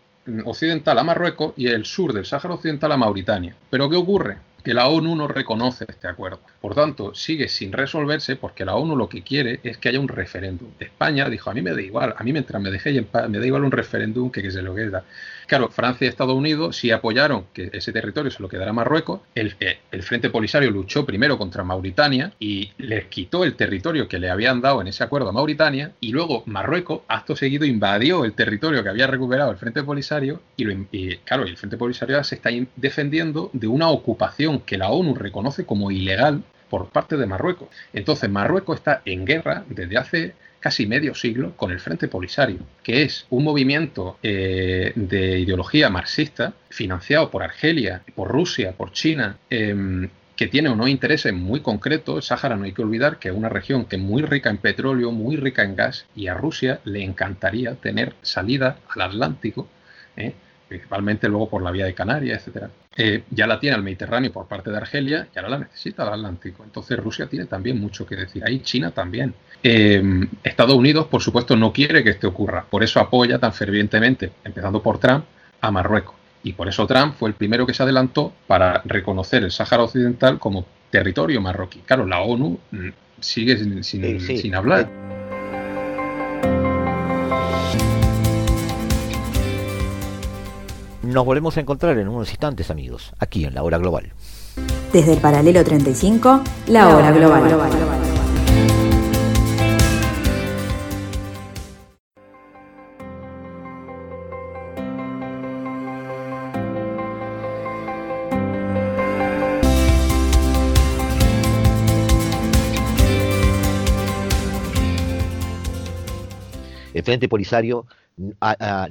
Occidental a Marruecos y el sur del Sáhara Occidental a Mauritania. Pero ¿qué ocurre? Que la ONU no reconoce este acuerdo. Por tanto, sigue sin resolverse porque la ONU lo que quiere es que haya un referéndum. España dijo, a mí me da igual, a mí mientras me dejé en paz, me da igual un referéndum que que se lo queda. Claro, Francia y Estados Unidos sí apoyaron que ese territorio se lo quedara a Marruecos. El, eh, el, Frente Polisario luchó primero contra Mauritania y les quitó el territorio que le habían dado en ese acuerdo a Mauritania. Y luego Marruecos, acto seguido, invadió el territorio que había recuperado el Frente Polisario. Y, lo, y claro, el Frente Polisario se está defendiendo de una ocupación que la ONU reconoce como ilegal por parte de Marruecos. Entonces Marruecos está en guerra desde hace casi medio siglo con el Frente Polisario, que es un movimiento eh, de ideología marxista financiado por Argelia, por Rusia, por China, em, que tiene unos intereses muy concretos. Sáhara no hay que olvidar que es una región que es muy rica en petróleo, muy rica en gas, y a Rusia le encantaría tener salida al Atlántico. ¿eh? Principalmente luego por la vía de Canarias, etcétera. Eh, ya la tiene el Mediterráneo por parte de Argelia y ahora la necesita el Atlántico. Entonces Rusia tiene también mucho que decir. Ahí China también. Eh, Estados Unidos, por supuesto, no quiere que esto ocurra. Por eso apoya tan fervientemente, empezando por Trump, a Marruecos. Y por eso Trump fue el primero que se adelantó para reconocer el Sáhara Occidental como territorio marroquí. Claro, la ONU mm, sigue sin, sin hablar. Nos volvemos a encontrar en unos instantes, amigos, aquí en la hora global. Desde el paralelo 35, la, hora, global. El Frente Polisario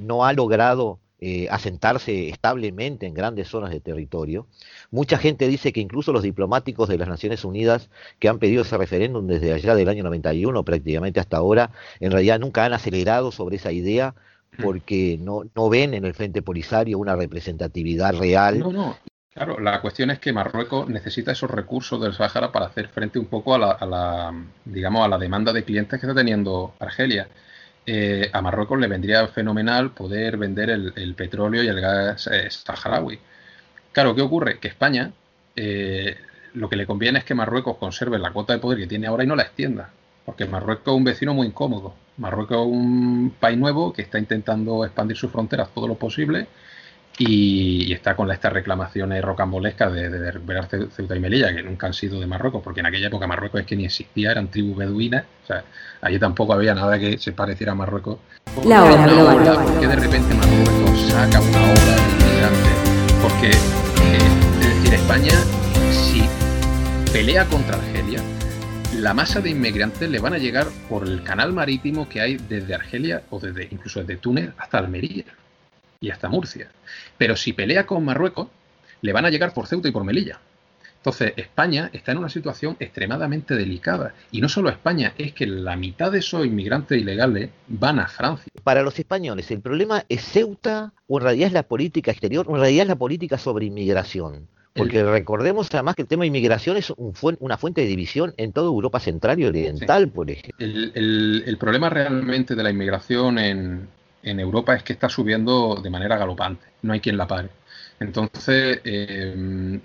no ha logrado eh, asentarse establemente en grandes zonas de territorio. Mucha gente dice que incluso los diplomáticos de las Naciones Unidas que han pedido ese referéndum desde allá del año 91 prácticamente hasta ahora, en realidad nunca han acelerado sobre esa idea mm. porque no, no ven en el Frente Polisario una representatividad real. No, no. Claro, la cuestión es que Marruecos necesita esos recursos del Sahara para hacer frente un poco a la, a la digamos, a la demanda de clientes que está teniendo Argelia. Eh, a Marruecos le vendría fenomenal poder vender el, petróleo y el gas eh, saharaui. Claro, ¿qué ocurre? Que España eh, lo que le conviene es que Marruecos conserve la cuota de poder que tiene ahora y no la extienda. Porque Marruecos es un vecino muy incómodo. Marruecos es un país nuevo que está intentando expandir sus fronteras todo lo posible y, está con estas reclamaciones rocambolescas de, de, recuperar Ceuta y Melilla, que nunca han sido de Marruecos, porque en aquella época Marruecos es que ni existía, eran tribus beduinas, o sea, allí tampoco había nada que se pareciera a Marruecos. La hora global. ¿Por qué de repente Marruecos saca una obra de inmigrantes? Porque, eh, es decir, España, si pelea contra Argelia, la masa de inmigrantes le van a llegar por el canal marítimo que hay desde Argelia o desde incluso desde Túnez hasta Almería y hasta Murcia. Pero si pelea con Marruecos, le van a llegar por Ceuta y por Melilla. Entonces, España está en una situación extremadamente delicada. Y no solo España, es que la mitad de esos inmigrantes ilegales van a Francia. Para los españoles, ¿el problema es Ceuta o en realidad es la política exterior o en realidad es la política sobre inmigración? Porque recordemos además que el tema de inmigración es una fuente de división en toda Europa Central y Oriental, por ejemplo. el, problema realmente de la inmigración en, en Europa es que está subiendo de manera galopante, no hay quien la pare. Entonces, eh,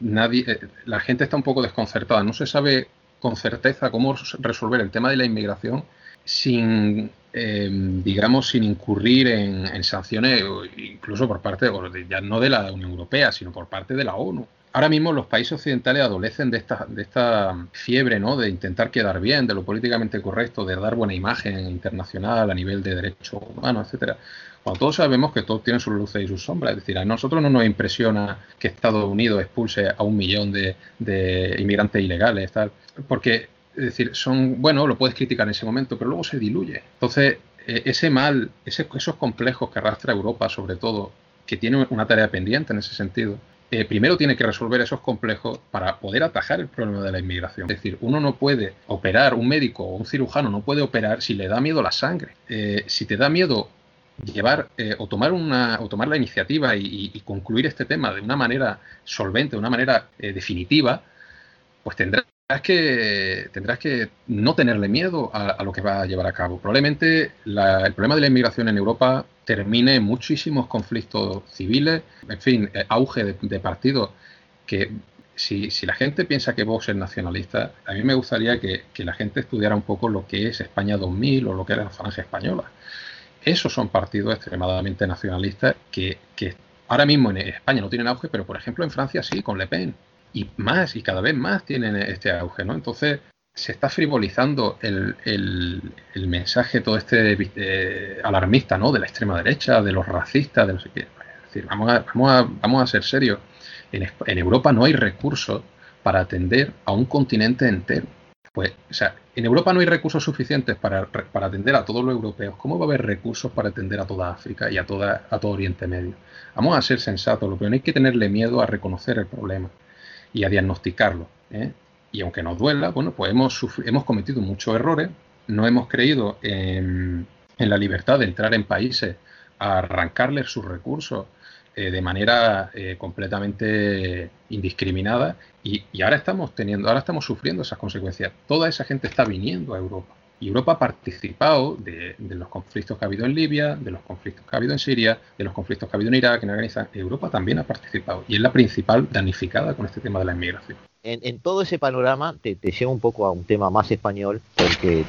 nadie, eh, la gente está un poco desconcertada, no se sabe con certeza cómo resolver el tema de la inmigración sin, eh, digamos, sin incurrir en, sanciones, incluso por parte, ya no de la Unión Europea, sino por parte de la ONU ahora mismo los países occidentales adolecen de esta, de esta fiebre, ¿no? De intentar quedar bien, de lo políticamente correcto, de dar buena imagen internacional a nivel de derechos humanos, etcétera. Cuando todos sabemos que todos tienen sus luces y sus sombras, es decir, a nosotros no nos impresiona que Estados Unidos expulse a un millón de, inmigrantes ilegales, tal, porque, es decir, son, bueno, lo puedes criticar en ese momento, pero luego se diluye. Entonces, e, ese mal, esos complejos que arrastra Europa, sobre todo, que tiene una tarea pendiente en ese sentido, eh, primero tiene que resolver esos complejos para poder atajar el problema de la inmigración. Es decir, uno no puede operar, un médico o un cirujano no puede operar si le da miedo la sangre. Eh, si te da miedo llevar eh, o tomar una o tomar la iniciativa y, concluir este tema de una manera solvente, de una manera definitiva, pues tendrás que tendrás que no tenerle miedo a, lo que va a llevar a cabo. Probablemente el problema de la inmigración en Europa termine muchísimos conflictos civiles, en fin, eh, auge de, partidos que si, la gente piensa que Vox es nacionalista, a mí me gustaría que, la gente estudiara un poco lo que es España 2000 o lo que era la Falange Española. Esos son partidos extremadamente nacionalistas que, ahora mismo en España no tienen auge, pero por ejemplo en Francia sí, con Le Pen. Y más, y cada vez más tienen este auge, ¿no? Entonces, se está frivolizando el, el, mensaje todo este eh, alarmista ¿no? de la extrema derecha, de los racistas, de los Es decir, vamos a, vamos a, vamos a ser serios. En, en, Europa no hay recursos para atender a un continente entero. Pues, o sea, en Europa no hay recursos suficientes para, para, atender a todos los europeos. ¿Cómo va a haber recursos para atender a toda África y a, toda, a todo Oriente Medio? Vamos a ser sensatos. Lo que no hay que tenerle miedo a reconocer el problema y a diagnosticarlo. ¿eh? y aunque nos duela, bueno, pues hemos, hemos cometido muchos errores, no hemos creído en, la libertad de entrar en países a arrancarles sus recursos eh, de manera eh, completamente indiscriminada y, ahora estamos teniendo, ahora estamos sufriendo esas consecuencias. Toda esa gente está viniendo a Europa. Y Europa ha participado de, de, los conflictos que ha habido en Libia, de los conflictos que ha habido en Siria, de los conflictos que ha habido en Irak, en Afganistán. Europa también ha participado y es la principal damnificada con este tema de la inmigración en, todo ese panorama te, lleva un poco a un tema más español, porque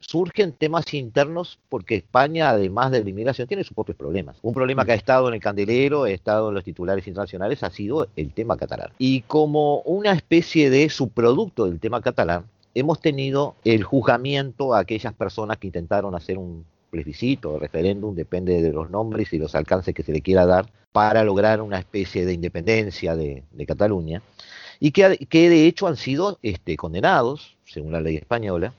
surgen temas internos porque España, además de la inmigración, tiene sus propios problemas. Un problema que ha estado en el candelero, ha estado en los titulares internacionales, ha sido el tema catalán. Y como una especie de subproducto del tema catalán, hemos tenido el juzgamiento a aquellas personas que intentaron hacer un plebiscito o referéndum, depende de los nombres y los alcances que se le quiera dar, para lograr una especie de independencia de Cataluña y que, de hecho han sido este, condenados, según la ley española,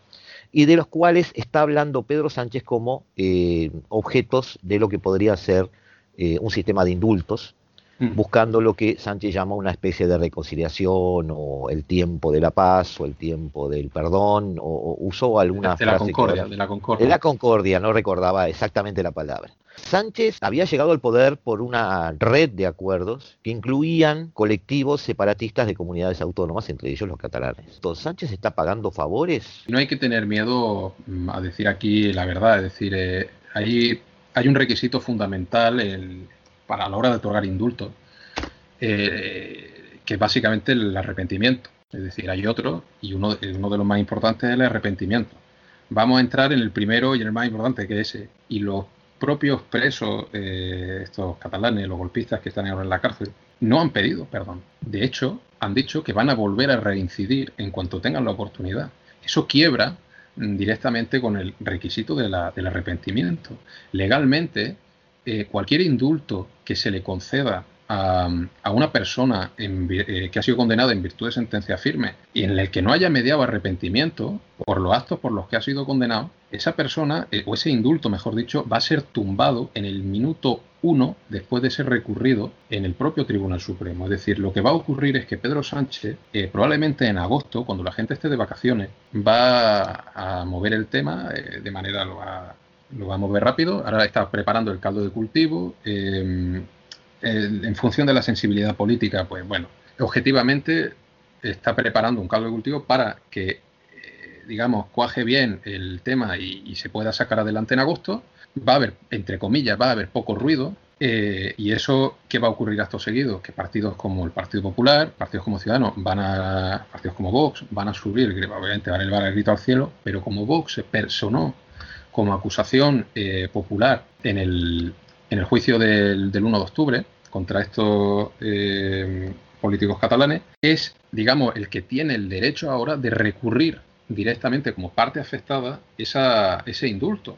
y de los cuales está hablando Pedro Sánchez como eh, objetos de lo que podría ser eh, un sistema de indultos. Buscando lo que Sánchez llama una especie de reconciliación o el tiempo de la paz o el tiempo del perdón, o, usó alguna de, la concordia, de la concordia. De la concordia, no recordaba exactamente la palabra. Sánchez había llegado al poder por una red de acuerdos que incluían colectivos separatistas de comunidades autónomas, entre ellos los catalanes. Entonces, ¿Sánchez está pagando favores? No hay que tener miedo mm, a decir aquí la verdad, es decir, eh, hay, hay un requisito fundamental para la hora de otorgar indulto, eh, que es básicamente el arrepentimiento. Es decir, hay otro, y uno, uno de los más importantes es el arrepentimiento. Vamos a entrar en el primero y en el más importante, que es ese. Y los propios presos, eh, estos catalanes, los golpistas que están ahora en la cárcel, no han pedido perdón. De hecho, han dicho que van a volver a reincidir en cuanto tengan la oportunidad. Eso quiebra mm, directamente con el requisito del arrepentimiento. Legalmente, eh, cualquier indulto que se le conceda a, una persona eh, que ha sido condenada en virtud de sentencia firme y en el que no haya mediado arrepentimiento por los actos por los que ha sido condenado, esa persona, eh, o ese indulto, mejor dicho, va a ser tumbado en el minuto uno después de ser recurrido en el propio Tribunal Supremo. Es decir, lo que va a ocurrir es que Pedro Sánchez, eh, probablemente en agosto, cuando la gente esté de vacaciones, va a mover el tema de manera lo lo va a mover rápido. Ahora está preparando el caldo de cultivo en función de la sensibilidad política, pues bueno, objetivamente está preparando un caldo de cultivo para que, eh, digamos, cuaje bien el tema y, se pueda sacar adelante en agosto. Va a haber, entre comillas, va a haber poco ruido. Eh, y eso, ¿qué va a ocurrir acto seguido? Que partidos como el Partido Popular, partidos como Ciudadanos, van a, partidos como Vox, van a subir, obviamente van a elevar el grito al cielo, pero como Vox se personó como acusación eh, popular en el, en el juicio del, del 1 de octubre, contra estos eh, políticos catalanes, es, digamos, el que tiene el derecho ahora de recurrir directamente como parte afectada esa, ese indulto.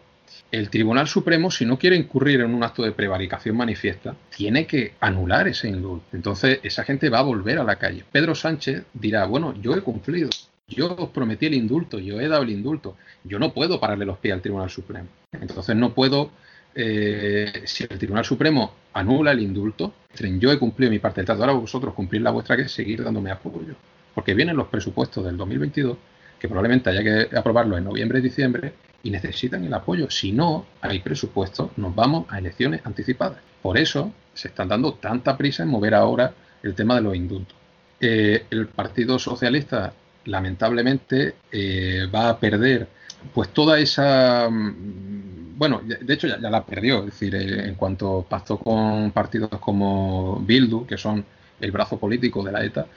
El Tribunal Supremo, si no quiere incurrir en un acto de prevaricación manifiesta, tiene que anular ese indulto. Entonces, esa gente va a volver a la calle. Pedro Sánchez dirá, bueno, yo he cumplido, yo os prometí el indulto, yo he dado el indulto, yo no puedo pararle los pies al Tribunal Supremo. Entonces, no puedo eh, si el Tribunal Supremo anula el indulto, yo he cumplido mi parte del trato, ahora vosotros cumplir la vuestra, que es seguir dándome apoyo. Porque vienen los presupuestos del 2022, que probablemente haya que aprobarlos en noviembre y diciembre, y necesitan el apoyo. Si no hay presupuesto, nos vamos a elecciones anticipadas. Por eso se están dando tanta prisa en mover ahora el tema de los indultos. Eh, el Partido Socialista, lamentablemente, eh, va a perder pues toda esa mm, bueno, de hecho ya, la perdió, es decir, eh, en cuanto pasó con partidos como Bildu, que son el brazo político de la ETA,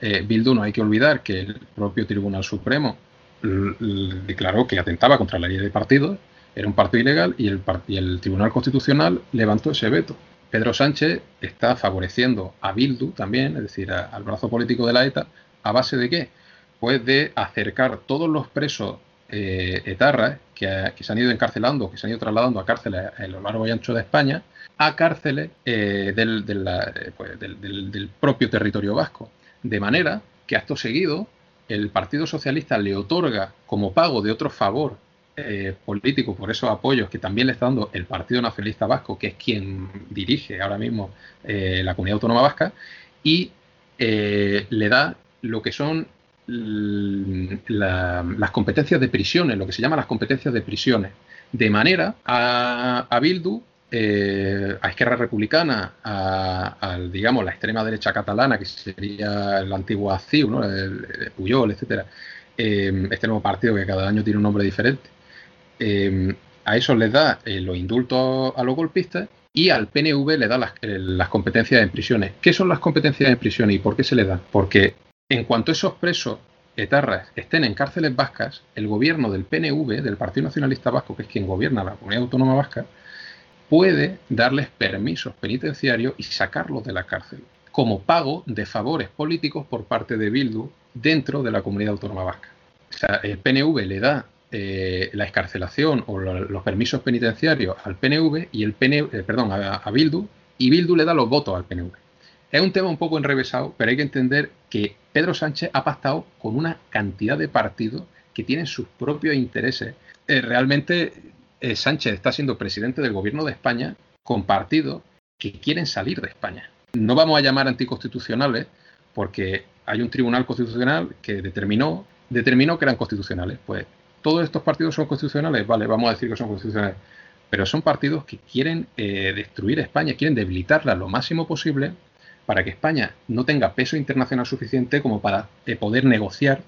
Bildu no hay que olvidar que el propio Tribunal Supremo declaró que atentaba contra la ley de partidos, era un partido ilegal y el, y el Tribunal Constitucional levantó ese veto. Pedro Sánchez está favoreciendo a Bildu también, es decir, al brazo político de la ETA, ¿a base de qué? Pues de acercar todos los presos eh, etarras que, se han ido encarcelando, que se han ido trasladando a cárceles a lo largo y ancho de España, a cárceles eh, eh, pues, del, del, propio territorio vasco. De manera que acto seguido el Partido Socialista le otorga como pago de otro favor eh, político por esos apoyos que también le está dando el Partido Nacionalista Vasco, que es quien dirige ahora mismo la comunidad autónoma vasca, y le da lo que son las competencias de prisiones, lo que se llama las competencias de prisiones, de manera a, a Bildu eh, a Esquerra Republicana, a, digamos la extrema derecha catalana, que sería la antigua CIU, ¿no? el, Puyol, etcétera, eh, este nuevo partido que cada año tiene un nombre diferente, eh, a eso les da los indultos a los golpistas y al PNV le da las, competencias en prisiones. ¿Qué son las competencias en prisiones y por qué se le da? Porque en cuanto esos presos etarras estén en cárceles vascas, el gobierno del PNV, del Partido Nacionalista Vasco, que es quien gobierna la comunidad autónoma vasca, puede darles permisos penitenciarios y sacarlos de la cárcel, como pago de favores políticos por parte de Bildu dentro de la comunidad autónoma vasca. O sea, el PNV le da eh, la escarcelación o los permisos penitenciarios al PNV y el PNV, eh, perdón, a, Bildu, y Bildu le da los votos al PNV. Es un tema un poco enrevesado, pero hay que entender que Pedro Sánchez ha pactado con una cantidad de partidos que tienen sus propios intereses. Eh, realmente eh, Sánchez está siendo presidente del gobierno de España con partidos que quieren salir de España. No vamos a llamar anticonstitucionales porque hay un tribunal constitucional que determinó, que eran constitucionales. Pues todos estos partidos son constitucionales, vale, vamos a decir que son constitucionales, pero son partidos que quieren eh, destruir España, quieren debilitarla lo máximo posible para que España no tenga peso internacional suficiente como para eh, poder negociar,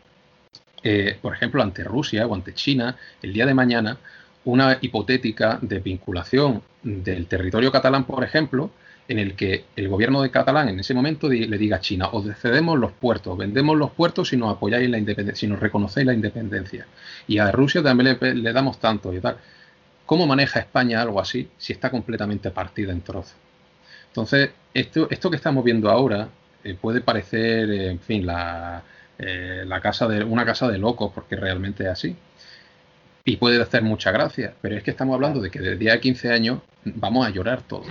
por ejemplo, ante Rusia o ante China el día de mañana una hipotética de vinculación del territorio catalán, por ejemplo, en el que el gobierno de Catalán en ese momento le diga a China, os cedemos los puertos, vendemos los puertos si nos apoyáis la independencia, si nos reconocéis la independencia. Y a Rusia también le, damos tanto y tal. ¿Cómo maneja España algo así si está completamente partida en trozos? Entonces, esto, esto que estamos viendo ahora eh, puede parecer, en fin, la, eh, la casa de, una casa de locos, porque realmente es así y puede hacer mucha gracia, pero es que estamos hablando de que desde día 15 años vamos a llorar todo.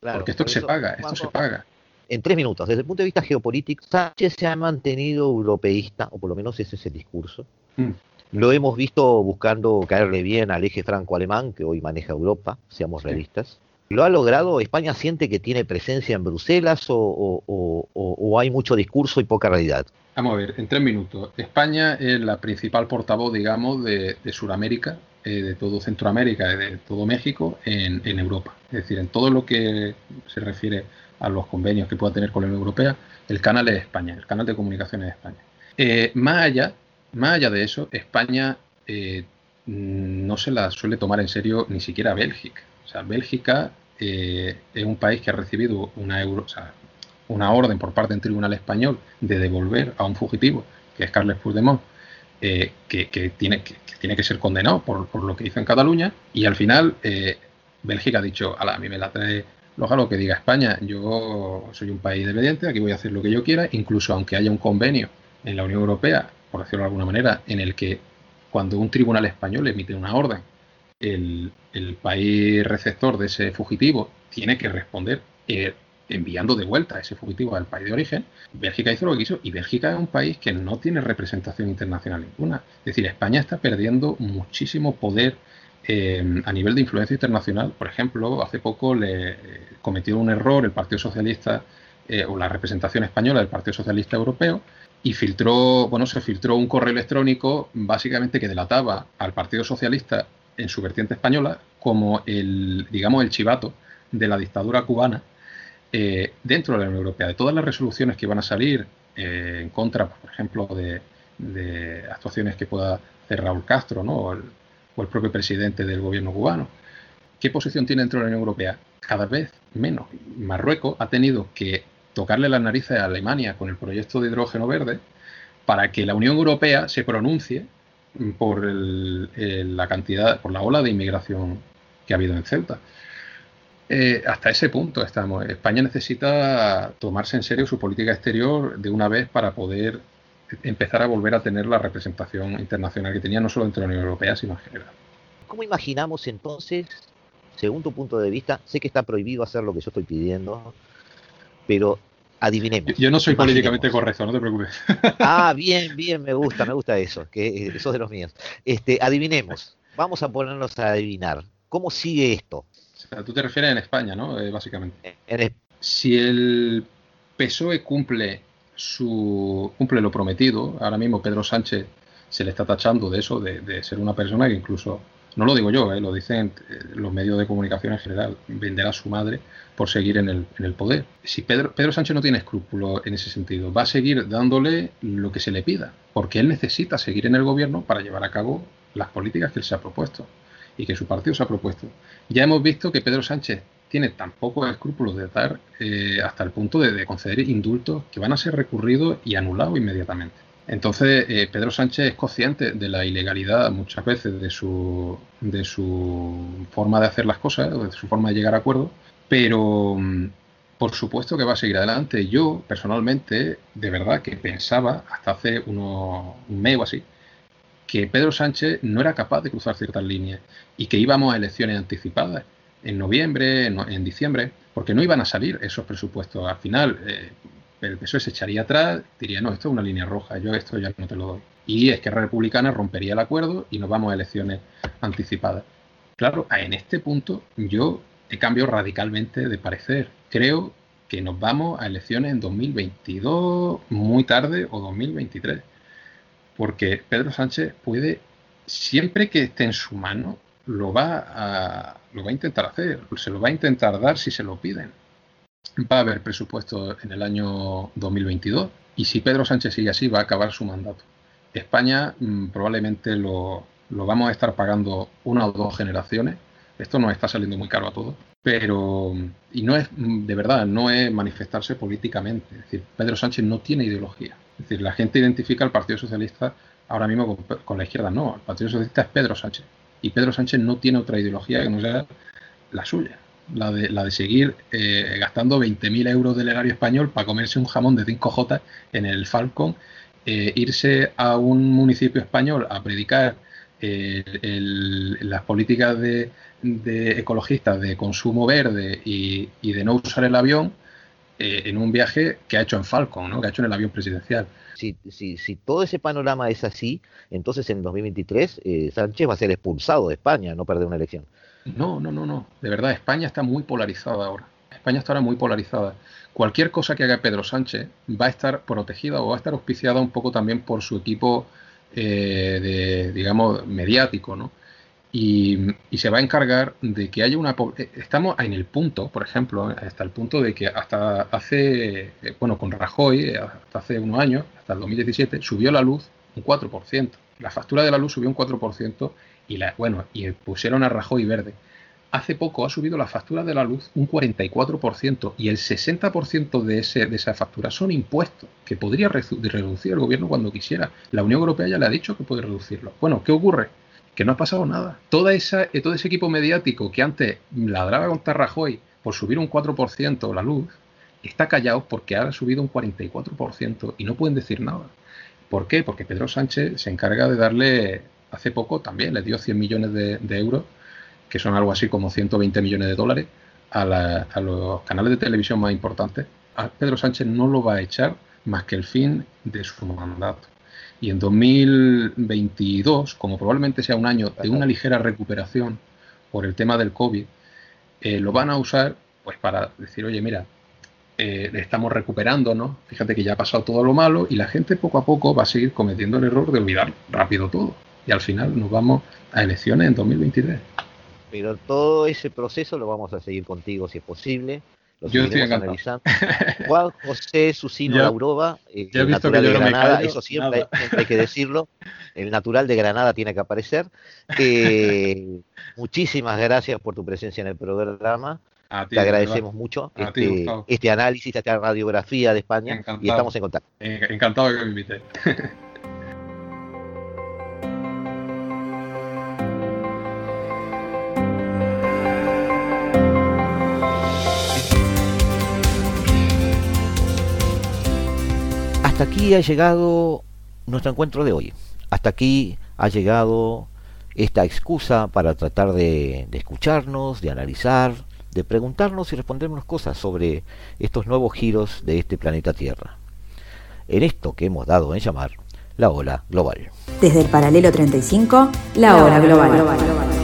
porque esto se paga, esto se paga. En tres minutos, desde el punto de vista geopolítico, Sánchez se ha mantenido europeísta, o por lo menos ese es el discurso. Mm. Lo hemos visto buscando caerle bien al eje franco-alemán, que hoy maneja Europa, seamos realistas. ¿Lo ha logrado? ¿España siente que tiene presencia en Bruselas o hay mucho discurso y poca realidad? Vamos a ver, en tres minutos. España es la principal portavoz, digamos, de, Sudamérica, eh, de todo Centroamérica, de todo México en, Europa. Es decir, en todo lo que se refiere a los convenios que pueda tener con la Unión Europea, el canal es España, el canal de comunicaciones de España. Eh, más, allá, más allá de eso, España eh, no se la suele tomar en serio ni siquiera Bélgica. O sea, Bélgica es un país que ha recibido una euro, una orden por parte del tribunal español de devolver a un fugitivo, que es Carles Puigdemont, eh, que, tiene, que, tiene que ser condenado por, lo que hizo en Cataluña, y al final eh, Bélgica ha dicho, a mí me la trae lo que diga España, yo soy un país dependiente, aquí voy a hacer lo que yo quiera, incluso aunque haya un convenio en la Unión Europea, por decirlo de alguna manera, en el que cuando un tribunal español emite una orden, el, país receptor de ese fugitivo tiene que responder eh, enviando de vuelta a ese fugitivo al país de origen, Bélgica hizo lo que quiso y Bélgica es un país que no tiene representación internacional ninguna. Es decir, España está perdiendo muchísimo poder eh, a nivel de influencia internacional, por ejemplo, hace poco le cometió un error el Partido Socialista o la representación española del Partido Socialista Europeo y filtró, bueno, se filtró un correo electrónico básicamente que delataba al Partido Socialista en su vertiente española como el, digamos, el chivato de la dictadura cubana eh, dentro de la Unión Europea. De todas las resoluciones que van a salir eh, en contra, por ejemplo, de, actuaciones que pueda hacer Raúl Castro ¿no? o, el, o el propio presidente del gobierno cubano. ¿Qué posición tiene dentro de la Unión Europea? Cada vez menos. Marruecos ha tenido que tocarle las narices a Alemania con el proyecto de hidrógeno verde para que la Unión Europea se pronuncie por la cantidad, por la ola de inmigración que ha habido en Ceuta. Eh, hasta ese punto estamos. España necesita tomarse en serio su política exterior de una vez para poder empezar a volver a tener la representación internacional que tenía no solo dentro de la Unión Europea, sino en general. ¿Cómo imaginamos entonces, según tu punto de vista, sé que está prohibido hacer lo que yo estoy pidiendo, pero adivinemos. Yo, no soy políticamente correcto, no te preocupes. Ah, bien, bien, me gusta, me gusta eso, que eso es de los míos. Este, adivinemos, vamos a ponernos a adivinar. ¿Cómo sigue esto? O sea, tú te refieres en España, ¿no? Eh, básicamente. si el PSOE cumple su cumple lo prometido, ahora mismo Pedro Sánchez se le está tachando de eso, de ser una persona que incluso no lo digo yo, eh, lo dicen eh, los medios de comunicación en general, vender a su madre por seguir en el, poder. Si Pedro, Pedro Sánchez no tiene escrúpulos en ese sentido, va a seguir dándole lo que se le pida, porque él necesita seguir en el gobierno para llevar a cabo las políticas que él se ha propuesto y que su partido se ha propuesto. Ya hemos visto que Pedro Sánchez tiene tan pocos escrúpulos de dar eh, hasta el punto de conceder indultos que van a ser recurridos y anulados inmediatamente. Entonces, eh, Pedro Sánchez es consciente de la ilegalidad muchas veces de su, de su forma de hacer las cosas, de su forma de llegar a acuerdos, pero mm, por supuesto que va a seguir adelante. Yo, personalmente, de verdad que pensaba hasta hace unos, un mes o así, que Pedro Sánchez no era capaz de cruzar ciertas líneas y que íbamos a elecciones anticipadas en noviembre, en, diciembre, porque no iban a salir esos presupuestos. Al final, eh, el PSOE se echaría atrás, diría, no, esto es una línea roja, yo esto ya no te lo doy. Y Esquerra Republicana rompería el acuerdo y nos vamos a elecciones anticipadas. Claro, en este punto yo he cambiado radicalmente de parecer. Creo que nos vamos a elecciones en 2022, muy tarde, o 2023. Porque Pedro Sánchez puede, siempre que esté en su mano, lo va a, lo va a intentar hacer, se lo va a intentar dar si se lo piden va a haber presupuesto en el año 2022 y si Pedro Sánchez sigue así va a acabar su mandato. España mm, probablemente lo, vamos a estar pagando una o dos generaciones. Esto nos está saliendo muy caro a todos. Pero, y no es, mm, de verdad, no es manifestarse políticamente. Es decir, Pedro Sánchez no tiene ideología. Es decir, la gente identifica al Partido Socialista ahora mismo con, con la izquierda. No, el Partido Socialista es Pedro Sánchez. Y Pedro Sánchez no tiene otra ideología que no sea la suya la de, la de seguir eh, gastando 20.000 euros del erario español para comerse un jamón de 5J en el Falcon, eh, irse a un municipio español a predicar eh, las políticas de, ecologistas de consumo verde y, de no usar el avión en un viaje que ha hecho en Falcon, ¿no? que ha hecho en el avión presidencial. Si, si, si todo ese panorama es así, entonces en 2023 Sánchez va a ser expulsado de España, no perder una elección. No, no, no, no. De verdad, España está muy polarizada ahora. España está ahora muy polarizada. Cualquier cosa que haga Pedro Sánchez va a estar protegida o va a estar auspiciada un poco también por su equipo eh, de, digamos, mediático, ¿no? Y, se va a encargar de que haya una... Eh, estamos en el punto, por ejemplo, hasta el punto de que hasta hace, eh, bueno, con Rajoy, hasta hace unos años, hasta el 2017, subió la luz un 4%. La factura de la luz subió un 4% y la, bueno, y pusieron a Rajoy verde. Hace poco ha subido la factura de la luz un 44% y el 60% de, ese, de esa factura son impuestos que podría reducir el gobierno cuando quisiera. La Unión Europea ya le ha dicho que puede reducirlo. Bueno, ¿qué ocurre? Que no ha pasado nada. Toda esa, eh, todo ese equipo mediático que antes ladraba contra Rajoy por subir un 4% la luz, está callado porque ha subido un 44% y no pueden decir nada. ¿Por qué? Porque Pedro Sánchez se encarga de darle hace poco también le dio 100 millones de, euros, que son algo así como 120 millones de dólares, a, los canales de televisión más importantes. A Pedro Sánchez no lo va a echar más que el fin de su mandato. Y en 2022, como probablemente sea un año de una ligera recuperación por el tema del COVID, eh, lo van a usar pues para decir, oye, mira, eh, estamos recuperándonos, fíjate que ya ha pasado todo lo malo y la gente poco a poco va a seguir cometiendo el error de olvidar rápido todo. Y al final nos vamos a elecciones en 2023. Pero todo ese proceso lo vamos a seguir contigo si es posible. Lo Yo estoy analizando. Juan José Susino Lauroba, el natural de Granada, eso siempre, hay que decirlo. El natural de Granada tiene que aparecer. Eh, muchísimas gracias por tu presencia en el programa. Te agradecemos mucho este, este, análisis, esta radiografía de España y estamos en contacto. Encantado que me invite. hasta aquí ha llegado nuestro encuentro de hoy. Hasta aquí ha llegado esta excusa para tratar de, escucharnos, de analizar, de preguntarnos y respondernos cosas sobre estos nuevos giros de este planeta Tierra. En esto que hemos dado en llamar la ola global. Desde el paralelo 35, la, ola global.